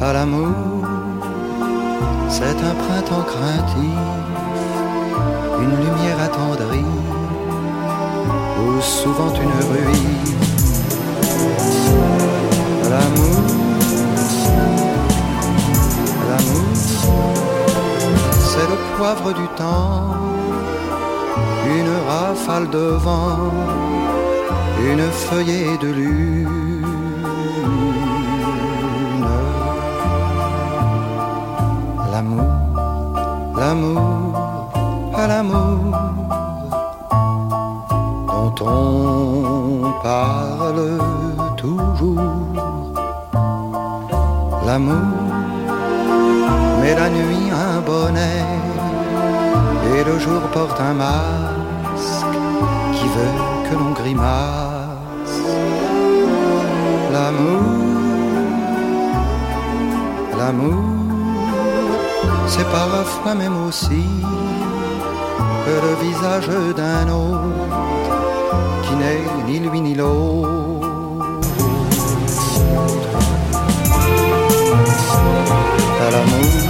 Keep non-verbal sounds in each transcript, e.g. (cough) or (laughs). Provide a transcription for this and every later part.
à l'amour, c'est un printemps craintif, une lumière attendrie, ou souvent une ruine. L'amour, l'amour, c'est le poivre du temps, une rafale de vent, une feuillée de lune l'amour, à l'amour dont on parle toujours. L'amour, mais la nuit un bonnet et le jour porte un masque qui veut que l'on grimace. L'amour, l'amour c'est parfois même aussi que le visage d'un autre qui n'est ni lui ni l'autre. À l'amour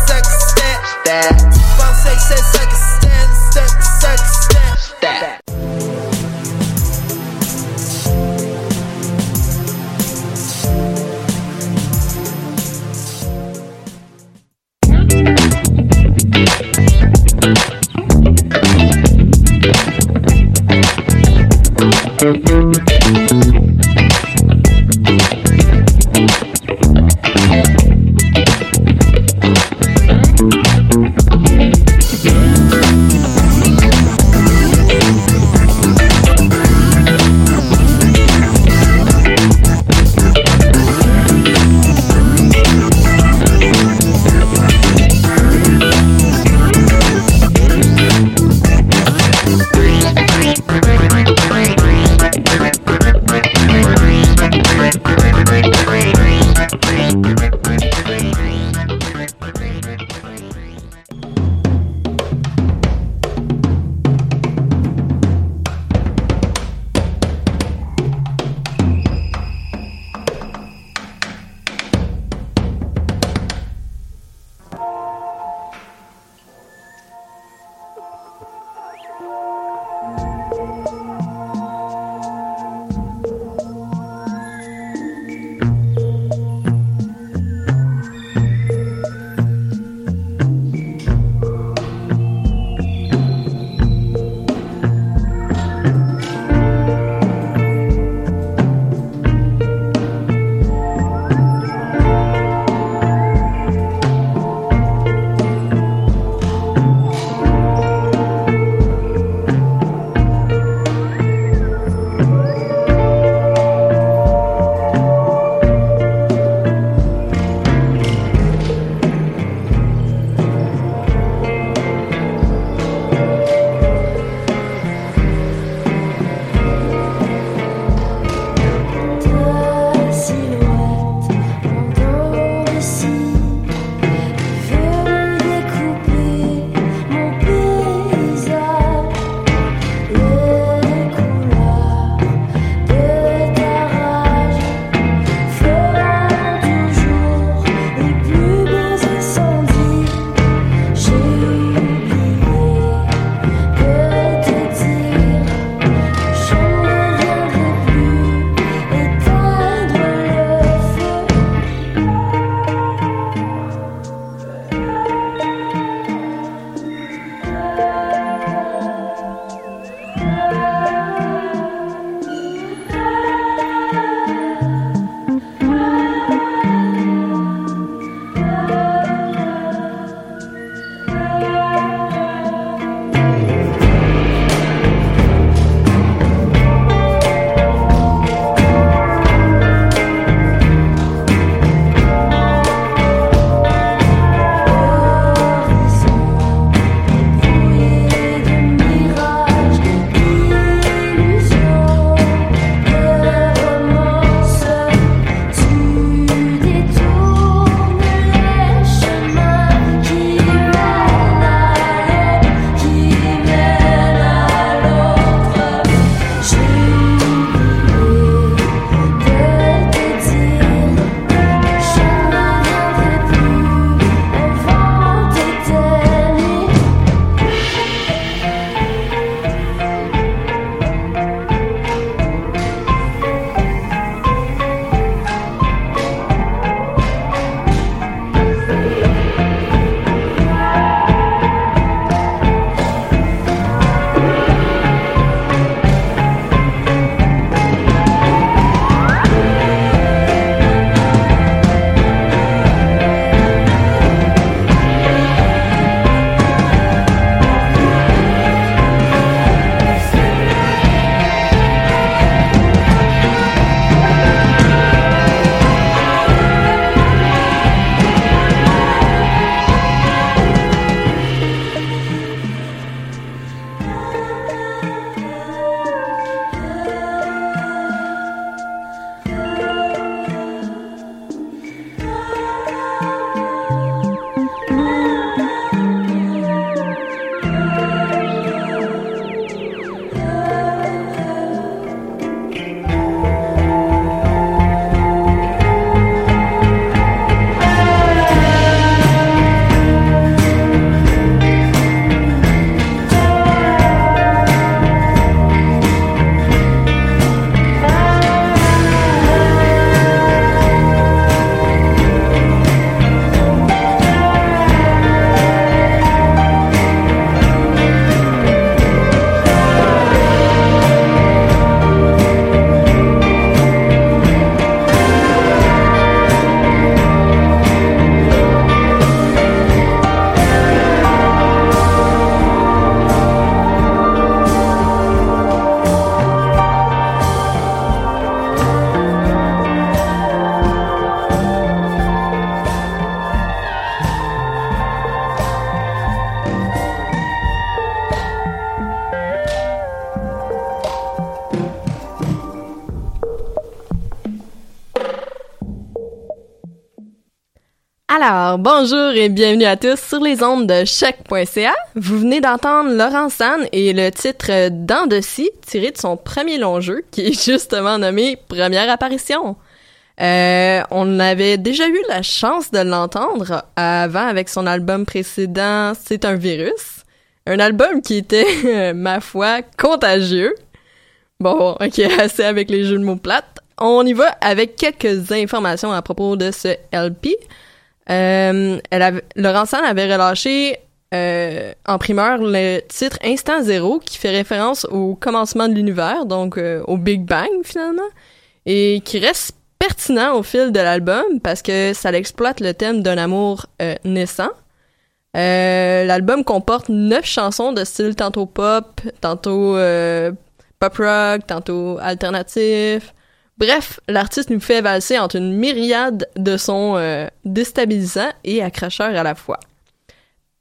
that. Alors, bonjour et bienvenue à tous sur les ondes de choc.ca. Vous venez d'entendre Laurent San et le titre Dans de scie, tiré de son premier long jeu, qui est justement nommé Première apparition. Euh, on avait déjà eu la chance de l'entendre avant avec son album précédent C'est un virus. Un album qui était, ma foi, contagieux. Bon, ok, (laughs) assez avec les jeux de mots plates. On y va avec quelques informations à propos de ce LP. Euh, elle avait, Laurent avait relâché euh, en primeur le titre Instant Zéro qui fait référence au commencement de l'univers, donc euh, au Big Bang finalement, et qui reste pertinent au fil de l'album parce que ça exploite le thème d'un amour euh, naissant. L'album comporte neuf chansons de style tantôt pop, tantôt pop rock, tantôt alternatif, Bref, l'artiste nous fait valser entre une myriade de sons euh, déstabilisants et accrocheurs à la fois.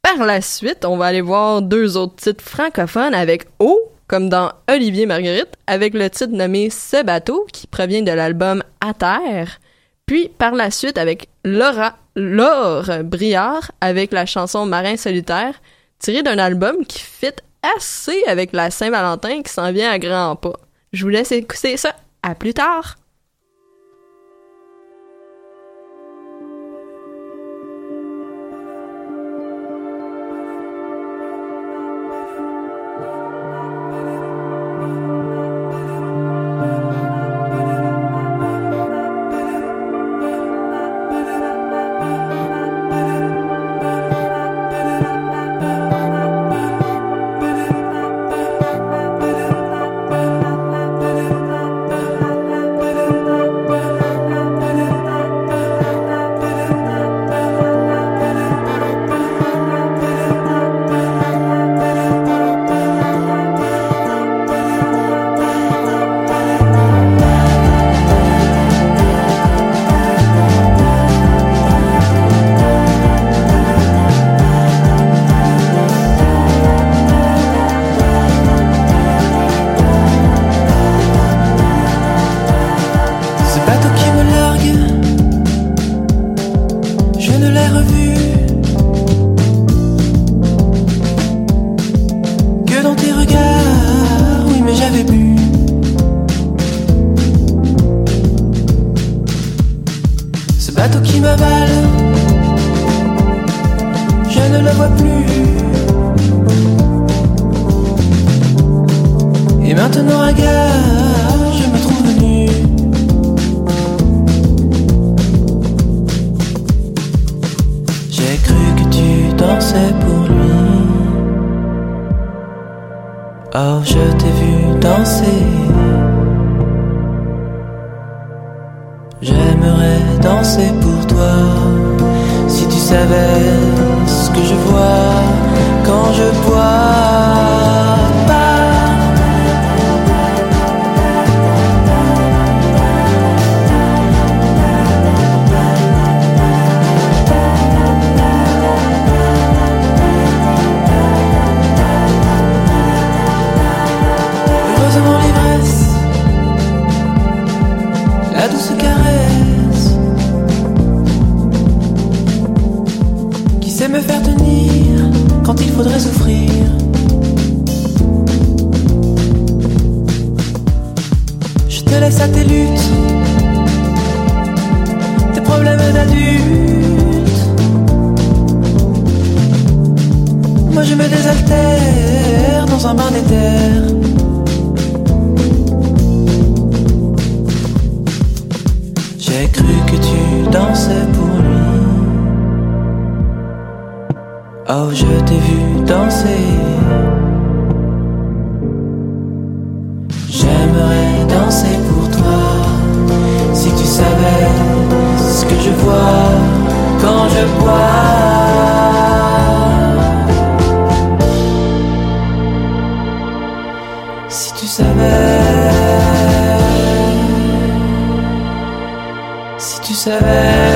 Par la suite, on va aller voir deux autres titres francophones avec O, comme dans Olivier Marguerite, avec le titre nommé Ce bateau, qui provient de l'album À terre. Puis par la suite avec Laura, Laure Briard, avec la chanson Marin solitaire, tirée d'un album qui fit assez avec la Saint-Valentin qui s'en vient à grands pas. Je vous laisse écouter ça. À plus tard! c'est me faire tenir quand il faudrait souffrir. Je te laisse à tes luttes, tes problèmes d'adulte. Moi je me désaltère dans un bain d'éther. J'ai cru que tu dansais pour lui. Oh, je t'ai vu danser. J'aimerais danser pour toi. Si tu savais ce que je vois quand je bois. Si tu savais. Si tu savais.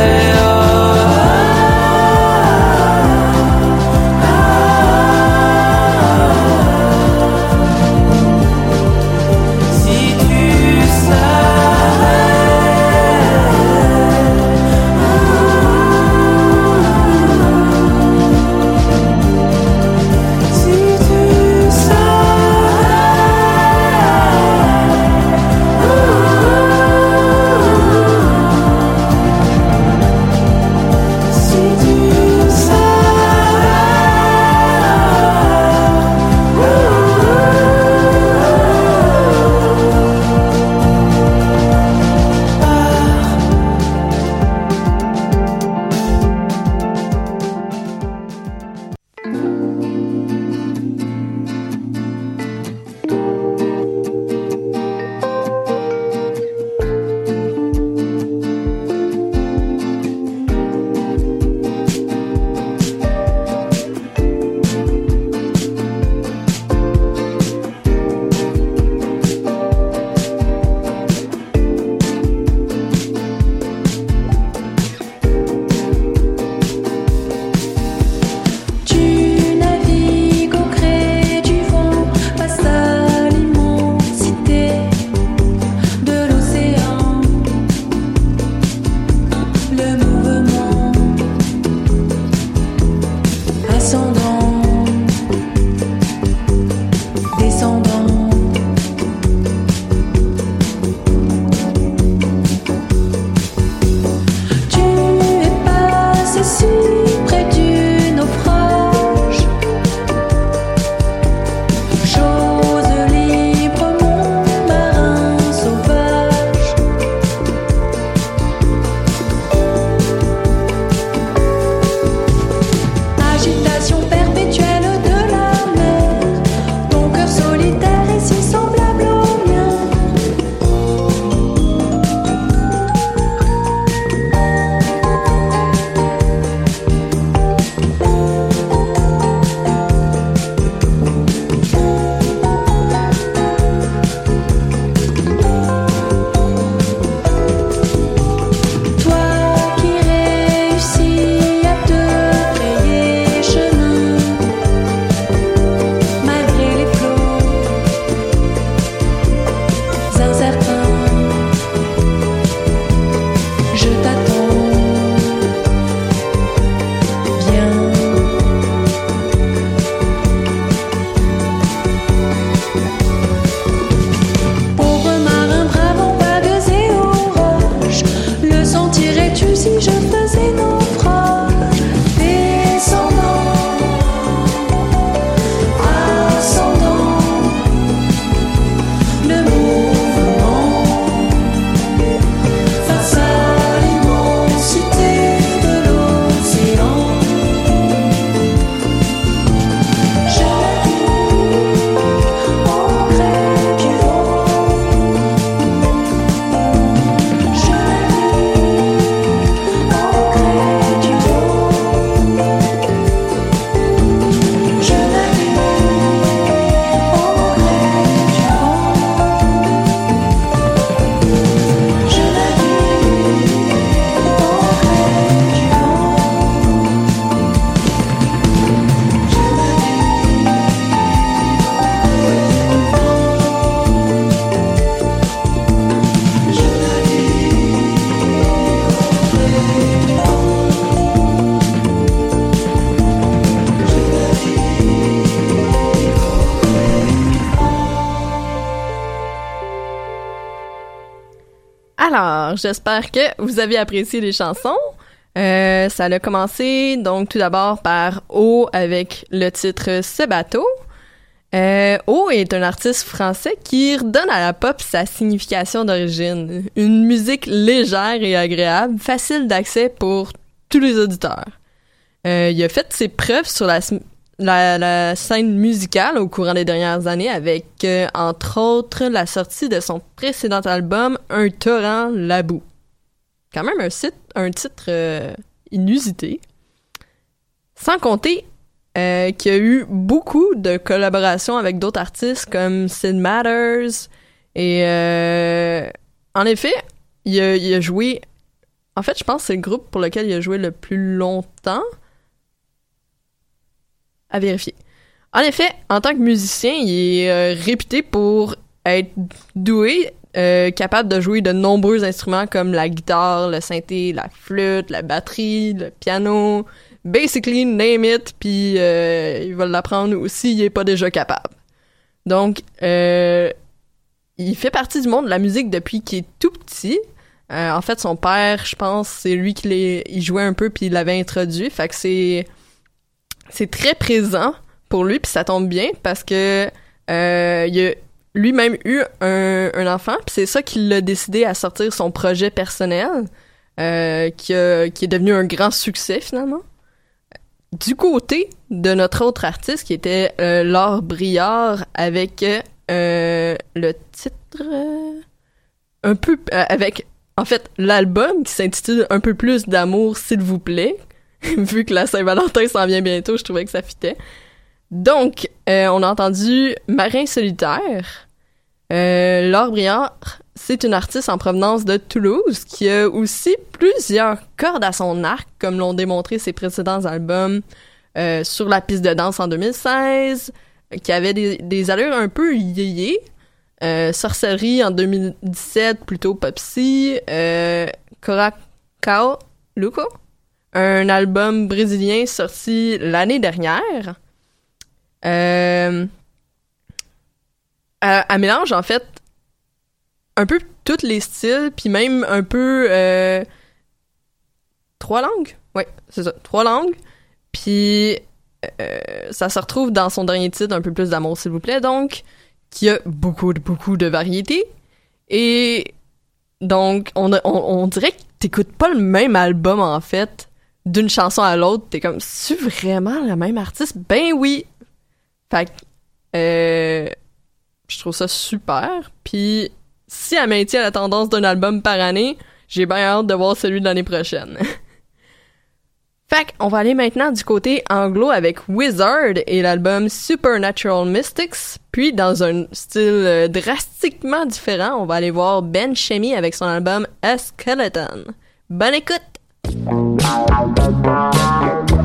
J'espère que vous avez apprécié les chansons. Euh, ça a commencé donc tout d'abord par O avec le titre Ce bateau. Euh, o est un artiste français qui redonne à la pop sa signification d'origine. Une musique légère et agréable, facile d'accès pour tous les auditeurs. Euh, il a fait ses preuves sur la, la, scène musicale au courant des dernières années avec, euh, entre autres, la sortie de son précédent album Un torrent labou. Quand même un, un titre euh, inusité. Sans compter euh, qu'il y a eu beaucoup de collaborations avec d'autres artistes comme Sid Matters. Et en effet, il a, il a joué. En fait, je pense que c'est le groupe pour lequel il a joué le plus longtemps à vérifier. En effet, en tant que musicien, il est euh, réputé pour être doué, euh, capable de jouer de nombreux instruments comme la guitare, le synthé, la flûte, la batterie, le piano, basically name it, puis euh, il va l'apprendre aussi, il est pas déjà capable. Donc, il fait partie du monde de la musique depuis qu'il est tout petit. en fait, son père, je pense, c'est lui qui il jouait un peu puis il l'avait introduit. Fait que c'est c'est très présent pour lui, puis ça tombe bien parce que euh, il a lui-même eu un, enfant, puis c'est ça qui l'a décidé à sortir son projet personnel, euh, qui, qui est devenu un grand succès finalement. Du côté de notre autre artiste, qui était euh, Laure Briard, avec le titre un peu avec en fait l'album qui s'intitule Un peu plus d'amour s'il vous plaît, (laughs) vu que la Saint-Valentin s'en vient bientôt, je trouvais que ça fitait. Donc, euh, on a entendu Marin solitaire. Euh, Laure Briard, c'est une artiste en provenance de Toulouse qui a aussi plusieurs cordes à son arc, comme l'ont démontré ses précédents albums euh, sur la piste de danse en 2016, qui avait des, allures un peu yéyé. Euh, Sorcerie en 2017, plutôt popsy. Euh, Coracao, Luco un album brésilien sorti l'année dernière. Euh, mélange en fait un peu tous les styles, puis même un peu euh, trois langues. Oui, c'est ça, trois langues. Puis euh, ça se retrouve dans son dernier titre, Un peu plus d'amour, s'il vous plaît, donc, qui a beaucoup, beaucoup de variétés. Et donc, on, on, on dirait que t'écoutes pas le même album, en fait, d'une chanson à l'autre, t'es comme, c'est vraiment le même artiste? Ben oui! Fait que, euh, je trouve ça super. Puis, si elle maintient la tendance d'un album par année, j'ai bien hâte de voir celui de l'année prochaine. (laughs) fait on va aller maintenant du côté anglo avec Wizard et l'album Supernatural Mystics. Puis, dans un style euh, drastiquement différent, on va aller voir Ben Shemi avec son album A Skeleton. Bonne écoute! Thank you.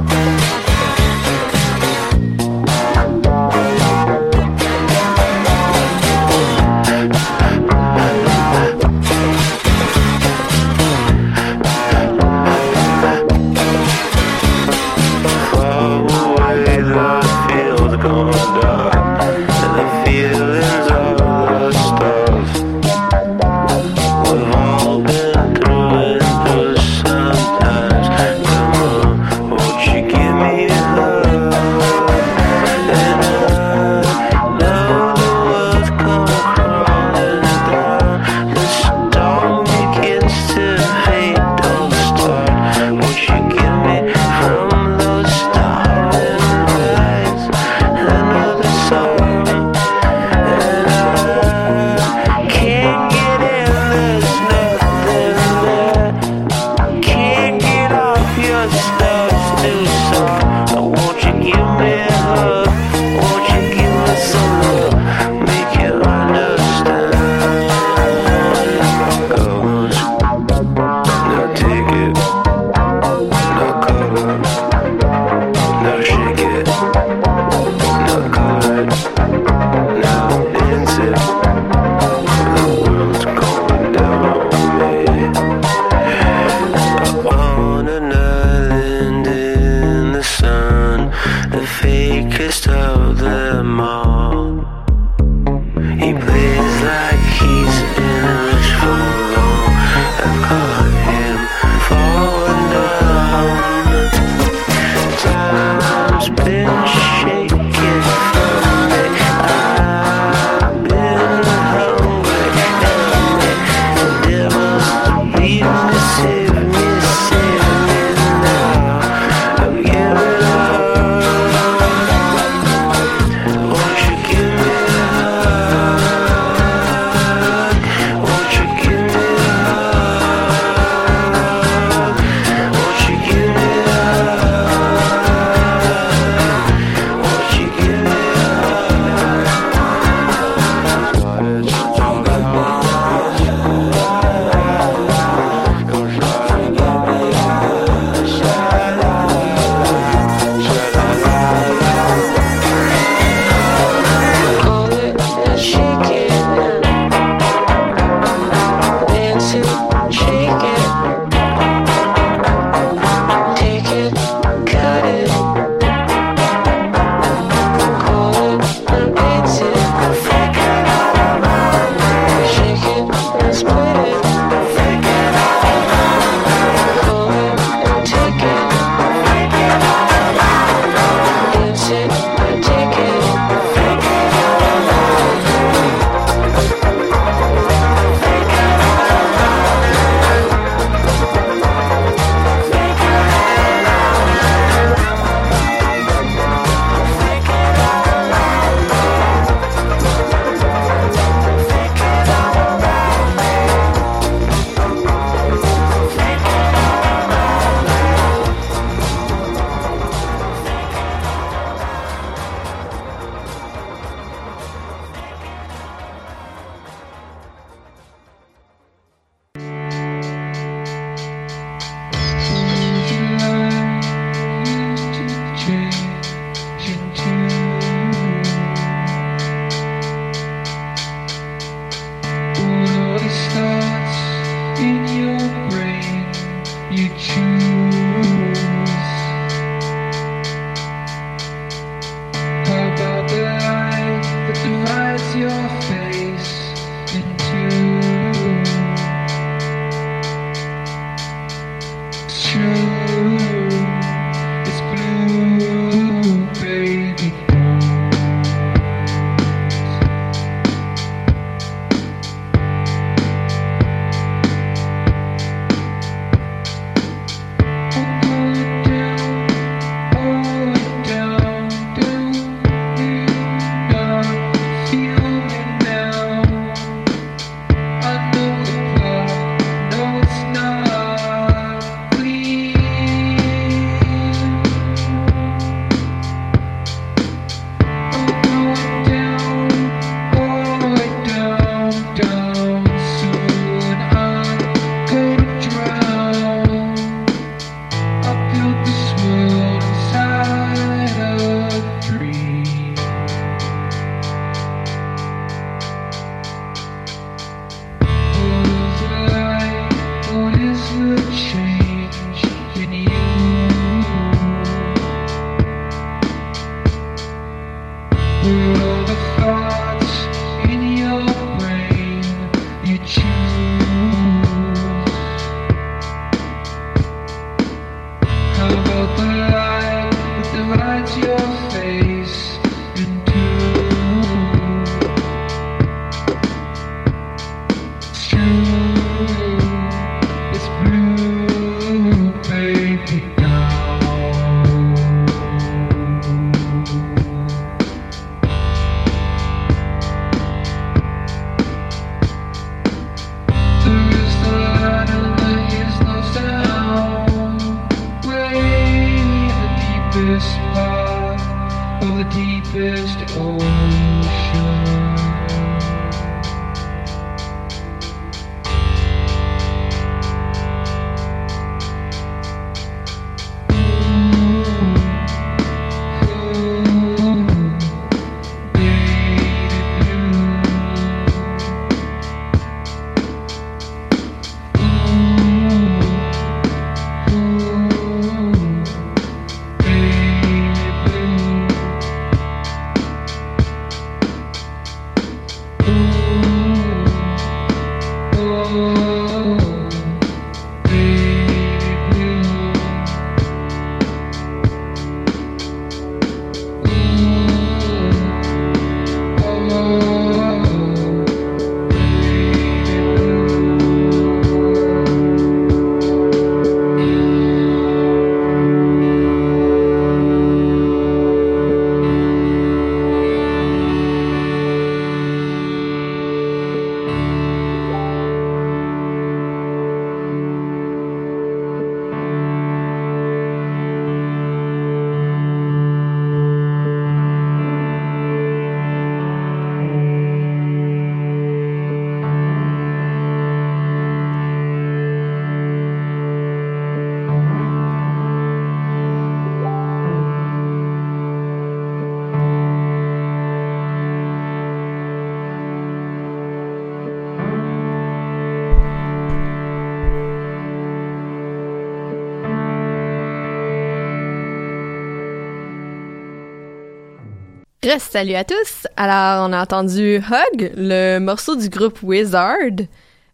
Salut à tous. Alors, on a entendu Hug, le morceau du groupe Wizard.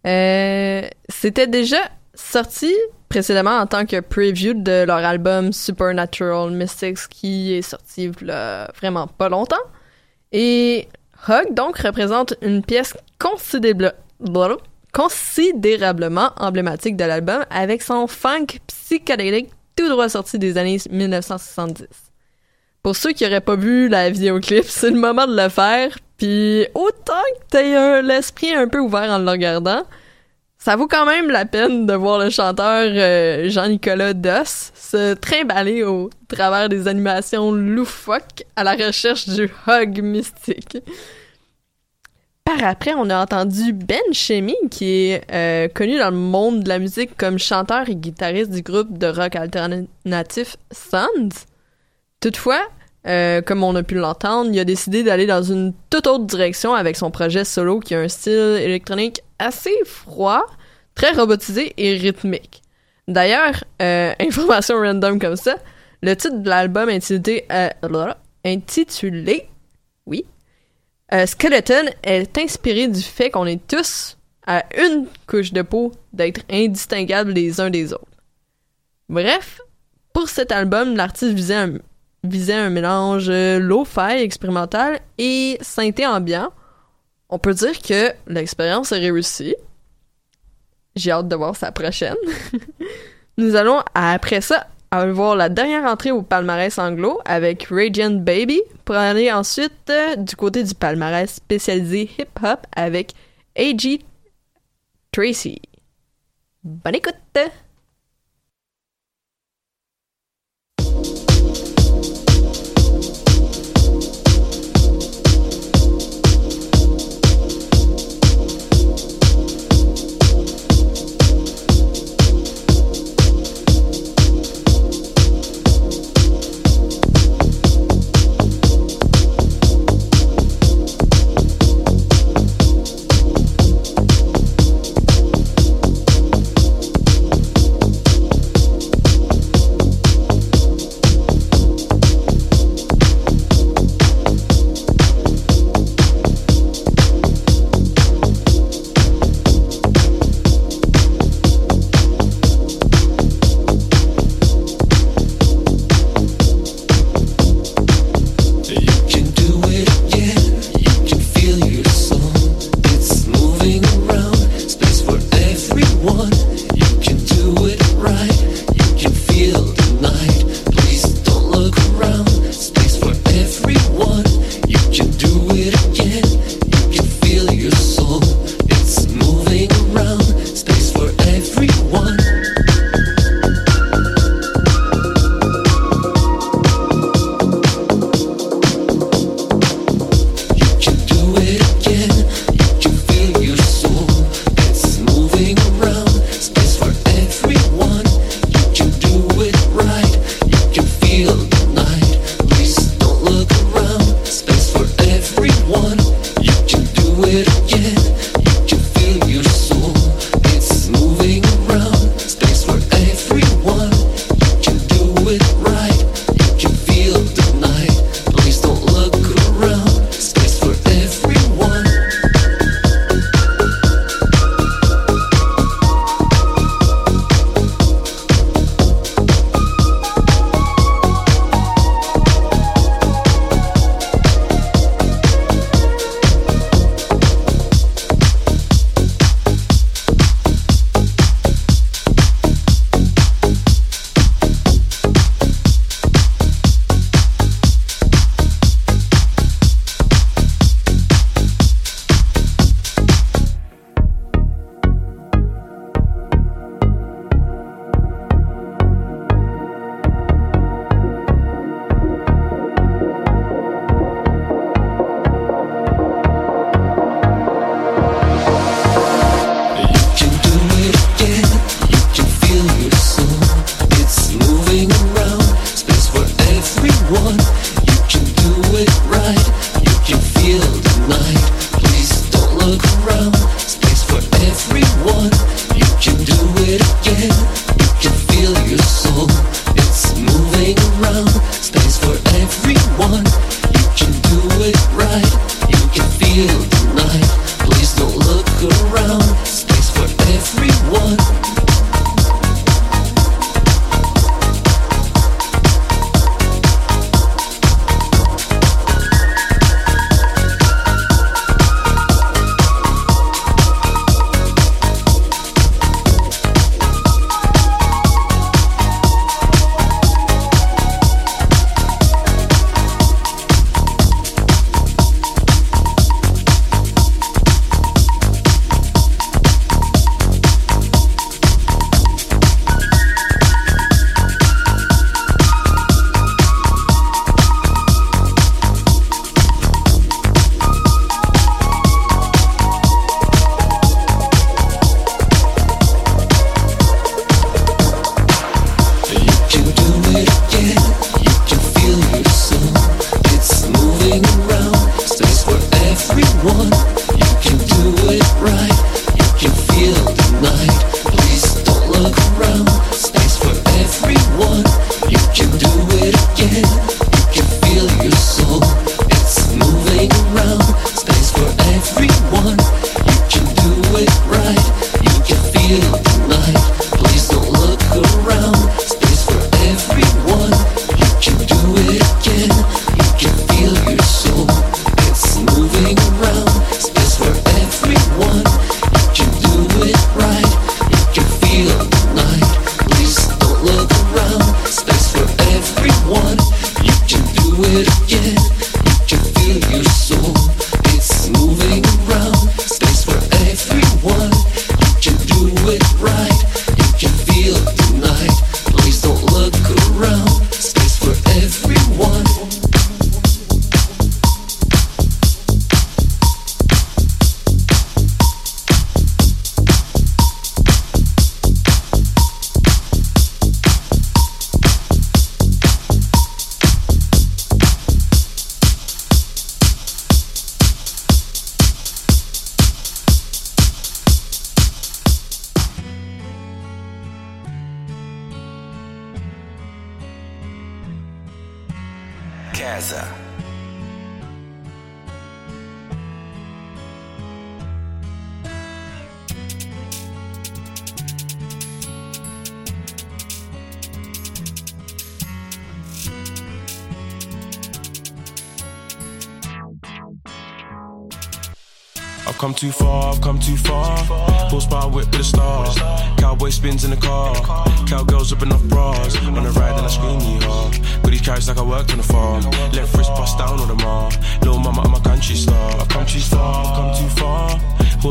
Euh, c'était déjà sorti précédemment en tant que preview de leur album Supernatural Mystics qui est sorti vraiment pas longtemps. Et Hug donc représente une pièce considérablement emblématique de l'album avec son funk psychédélique tout droit sorti des années 1970. Pour ceux qui auraient pas vu la vidéoclip, c'est le moment de le faire. Puis autant que t'aies l'esprit un peu ouvert en le regardant, ça vaut quand même la peine de voir le chanteur euh, Jean-Nicolas Doss se trimballer au travers des animations loufoques à la recherche du hug mystique. Par après, on a entendu Ben Chemi, qui est euh, connu dans le monde de la musique comme chanteur et guitariste du groupe de rock alternatif Sons. Toutefois, euh, comme on a pu l'entendre, il a décidé d'aller dans une toute autre direction avec son projet solo qui a un style électronique assez froid, très robotisé et rythmique. D'ailleurs, euh, (laughs) information random comme ça, le titre de l'album intitulé, euh, intitulé, oui, Skeleton est inspiré du fait qu'on est tous à une couche de peau d'être indistinguables les uns des autres. Bref, pour cet album, l'artiste visait un visait un mélange euh, low-fi expérimental et synthé ambiant. On peut dire que l'expérience est réussie. J'ai hâte de voir sa prochaine. (laughs) Nous allons, après ça, voir la dernière entrée au palmarès anglo avec Radiant Baby pour aller ensuite euh, du côté du palmarès spécialisé hip-hop avec A.G. Tracy. Bonne écoute!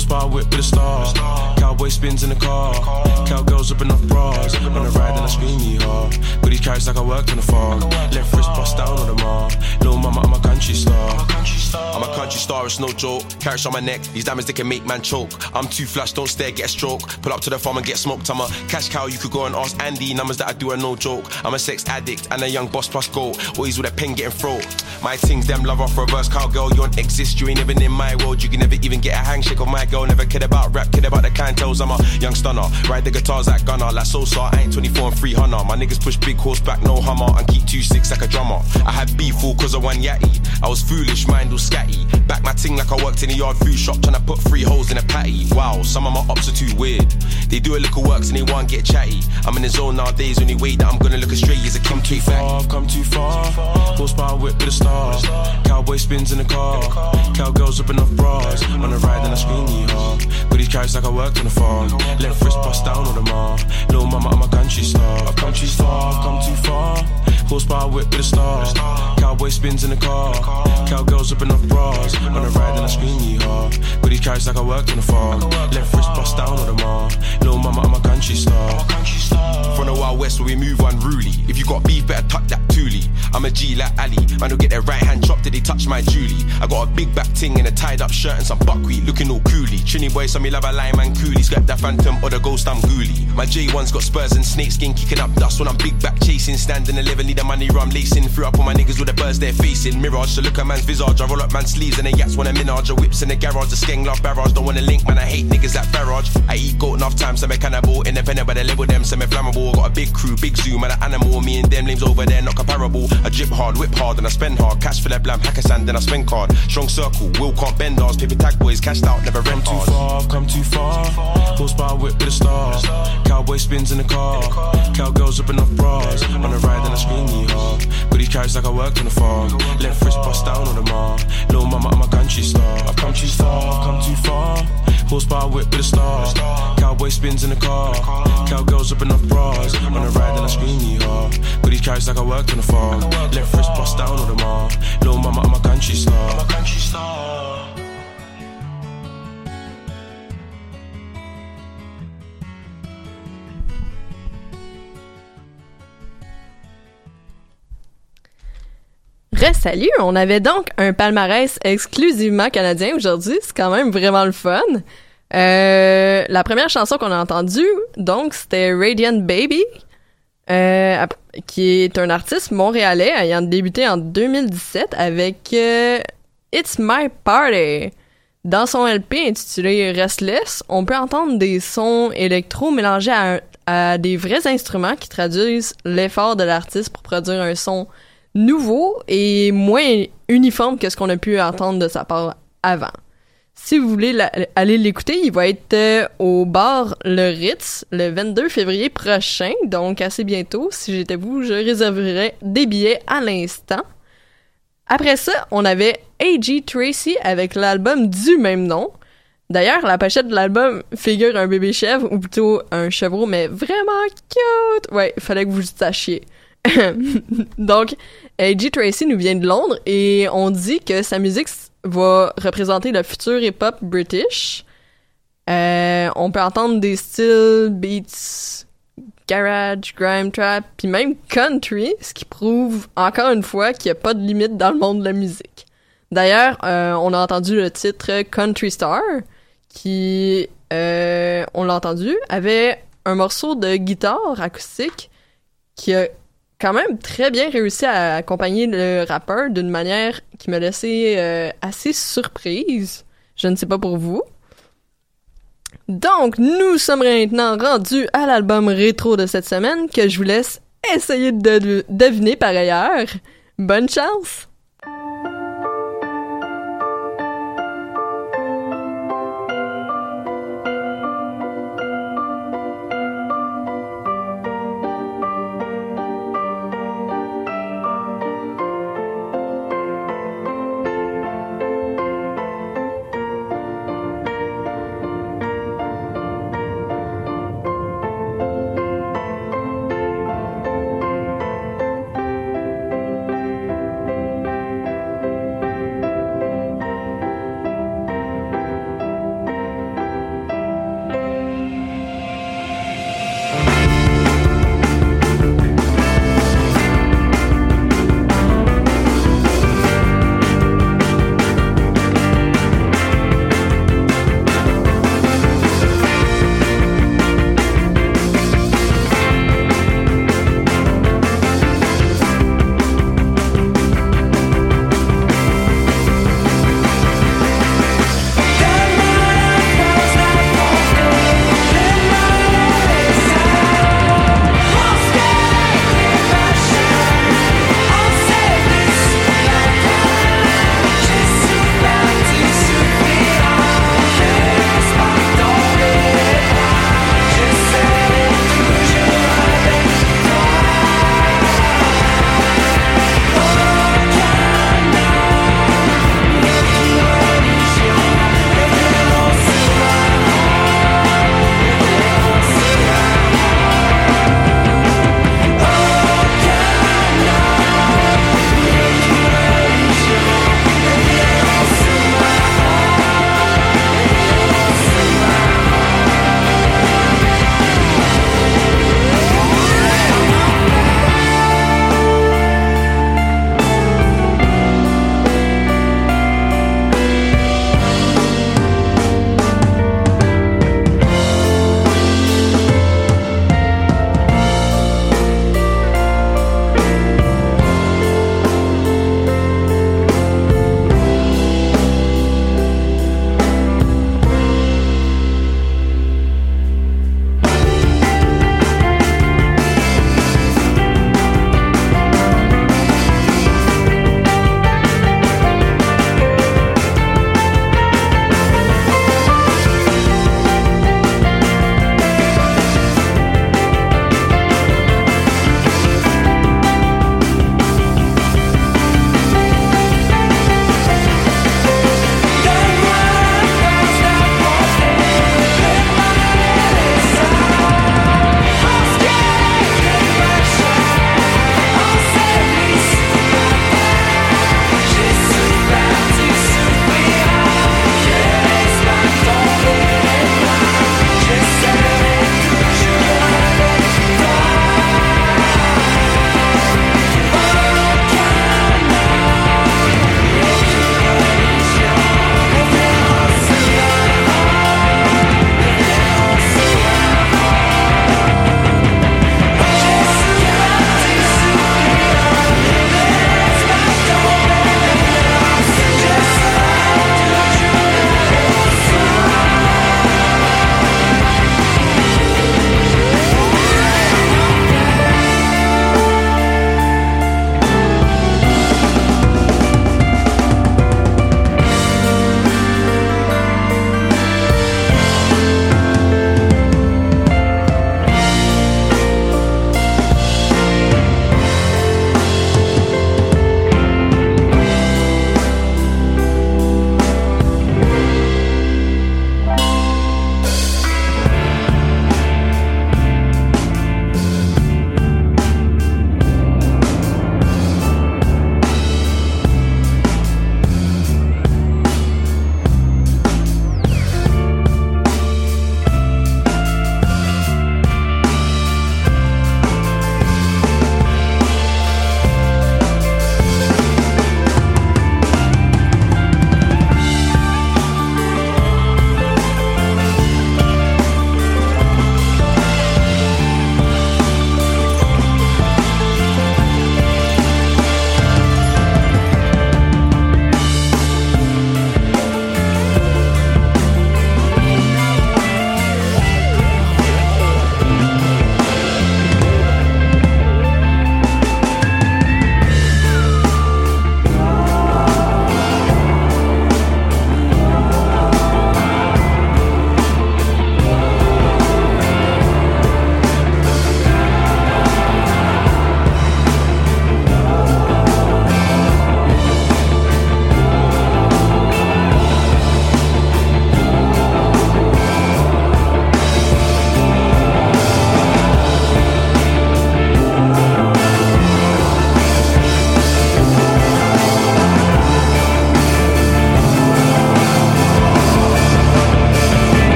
Far. Horsepower whip with a star. Cowboy spins in the car. Cowgirls ripping off bras. On the ride and I scream yeehaw. Goody carries like I worked on the farm. Left wrist bust down on the mar. Little mama, I'm a country star. I'm a country star, it's no joke. Carrots on my neck, these diamonds they can make man choke. I'm too flash, don't stare, get a stroke. Pull up to the farm and get smoked. I'm a cash cow, you could go and ask Andy. Numbers that I do are no joke. I'm a sex addict and a young boss plus gold. Always with a pen getting throat. My things, them love off reverse cowgirl. You don't exist, you ain't even in my world. You can never even get a handshake of my girl. Never kid about rap, kid about the clientels. I'm a young stunner. Ride the guitars like Gunner, like Sosa. I ain't 24 and 300. My niggas push big horseback, no hummer. And keep 2-6 like a drummer. I had beef all cause of one yatty. I was foolish, mind all scatty. Back my ting like I worked in a yard food shop, trying to put three holes in a patty. Wow, some of my ops are too weird. They do a little works and they want get chatty. I'm in the zone nowadays, only way that I'm gonna look astray is a Kim too far, I've come too far. Horsepower whip with a star. Cowboy spins in the car. Cowgirls ripping off bras. On the ride and I scream yeehaw. these carries like I worked on the farm. Left wrist bust down on the mar. Little mama, I'm a country star. I've come too far, I've come too far. Horsepower whip with a star. Cowboy spins in the car. Cowgirls ripping off bras. On the ride and I scream yeehaw. Goody carries like I worked in the farm. Left wrist bust down on the mar. Little mama, I'm a country star. From the Wild West where we move unruly. If you got beef, better tuck that toolie. I'm a G like Ali. Man, don't get their right hand chopped till they touch my Julie. I got a big back ting and a tied up shirt and some buckwheat looking all coolie. Trini boy, some me love a lime and coolie. Scrap that phantom or the ghost, I'm ghoulie. My J1's got spurs and snakeskin kicking up dust when I'm big back chasing. Standing 11, need the money rum lacing. Through up on my niggas with the birds they're facing. Mirage, so look at man's visage. I roll up man's sleeves and the yats want a minage. A whips in the garage, the skeng love barrage. Don't wanna link, man, I hate niggas that barrage. I eat goat enough times, so me cannibal. Independent, but they label them, so me flammable. Got a big crew, big zoom, and an animal. Me and them names over there, not comparable. I drip hard, whip hard, and I spend hard. Cash for that blam, hack a sand, then I spend card. Strong circle, will can't bend ours. Paper tag boys, cashed out, never rent Too far, I've come too far. Horsepower whip with a star. Cowboy spins in the car. Cowgirls ripping off bras. On the ride and I scream yeehaw. Goody carries like I worked on the farm. Left wrist bust down on the mar. Little mama, I'm a country star. I've come too far, come too far. Horsepower whip with a star. Cowboy spins in the car. Cowgirls ripping off bras. On the ride and I scream yeehaw. Goody carries like I worked on the farm. Left wrist bust down on the mar. Little mama, I'm a country star. I'm a country star. Salut, on avait donc un palmarès exclusivement canadien aujourd'hui, c'est quand même vraiment le fun. Euh, la première chanson qu'on a entendue, donc, c'était Radiant Baby, euh, qui est un artiste montréalais ayant débuté en 2017 avec euh, It's My Party. Dans son LP intitulé Restless, on peut entendre des sons électro mélangés à des vrais instruments qui traduisent l'effort de l'artiste pour produire un son nouveau et moins uniforme que ce qu'on a pu entendre de sa part avant. Si vous voulez la- aller l'écouter, il va être euh, au bar Le Ritz le 22 février prochain, donc assez bientôt. Si j'étais vous, je réserverais des billets à l'instant. Après ça, on avait A.G. Tracy avec l'album du même nom. D'ailleurs, la pochette de l'album figure un bébé chèvre, ou plutôt un chevreau, mais vraiment cute! Ouais, fallait que vous sachiez. (laughs) Donc, A.G. Tracy nous vient de Londres et on dit que sa musique va représenter le futur hip-hop british. Euh, on peut entendre des styles, beats, garage, grime trap, puis même country, ce qui prouve encore une fois qu'il n'y a pas de limite dans le monde de la musique. D'ailleurs, euh, on a entendu le titre Country Star, qui, euh, on l'a entendu, avait un morceau de guitare acoustique qui a quand même très bien réussi à accompagner le rappeur d'une manière qui m'a laissé euh, assez surprise. Je ne sais pas pour vous. Donc, nous sommes maintenant rendus à l'album rétro de cette semaine que je vous laisse essayer de de- deviner par ailleurs. Bonne chance!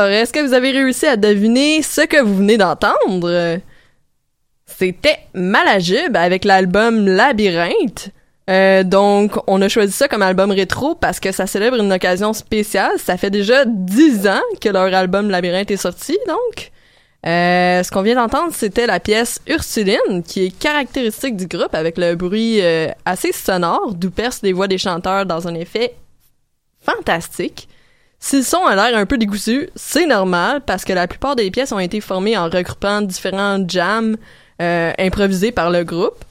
Alors, est-ce que vous avez réussi à deviner ce que vous venez d'entendre? C'était Malajube avec l'album Labyrinthe. Euh, donc, on a choisi ça comme album rétro parce que ça célèbre une occasion spéciale. Ça fait déjà dix ans que leur album Labyrinthe est sorti, donc. Euh, ce qu'on vient d'entendre, c'était la pièce Ursuline, qui est caractéristique du groupe avec le bruit euh, assez sonore, d'où percent les voix des chanteurs dans un effet fantastique. Si le son a l'air un peu dégoûtu, c'est normal parce que la plupart des pièces ont été formées en regroupant différents jams improvisés par le groupe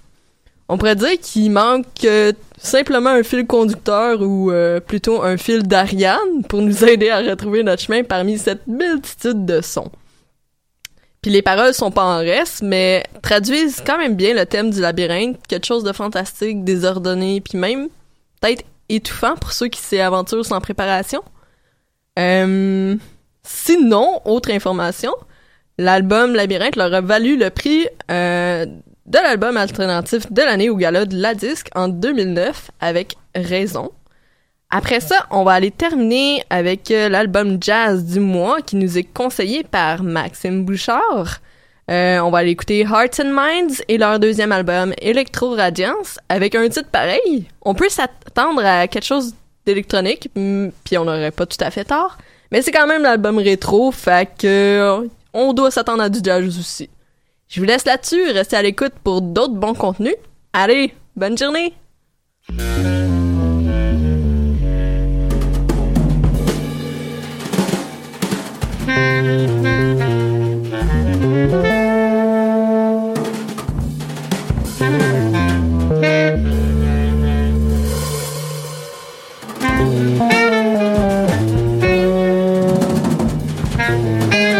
on pourrait dire qu'il manque euh, simplement un fil conducteur ou euh, plutôt un fil d'Ariane pour nous aider à retrouver notre chemin parmi cette multitude de sons. Puis les paroles sont pas en reste, mais traduisent quand même bien le thème du labyrinthe, quelque chose de fantastique, désordonné, puis même peut-être étouffant pour ceux qui s'y aventurent sans préparation. Euh, sinon, autre information, l'album Labyrinthe leur a valu le prix de l'album alternatif de l'année au gala de la disque en 2009 avec Raison. Après ça, on va aller terminer avec euh, l'album jazz du mois qui nous est conseillé par Maxime Bouchard. Euh, on va aller écouter Hearts and Minds et leur deuxième album Electro Radiance avec un titre pareil. On peut s'attendre à quelque chose d'électronique, puis on n'aurait pas tout à fait tort. Mais c'est quand même l'album rétro, fait que on doit s'attendre à du jazz aussi. Je vous laisse là-dessus, restez à l'écoute pour d'autres bons contenus. Allez, bonne journée! Música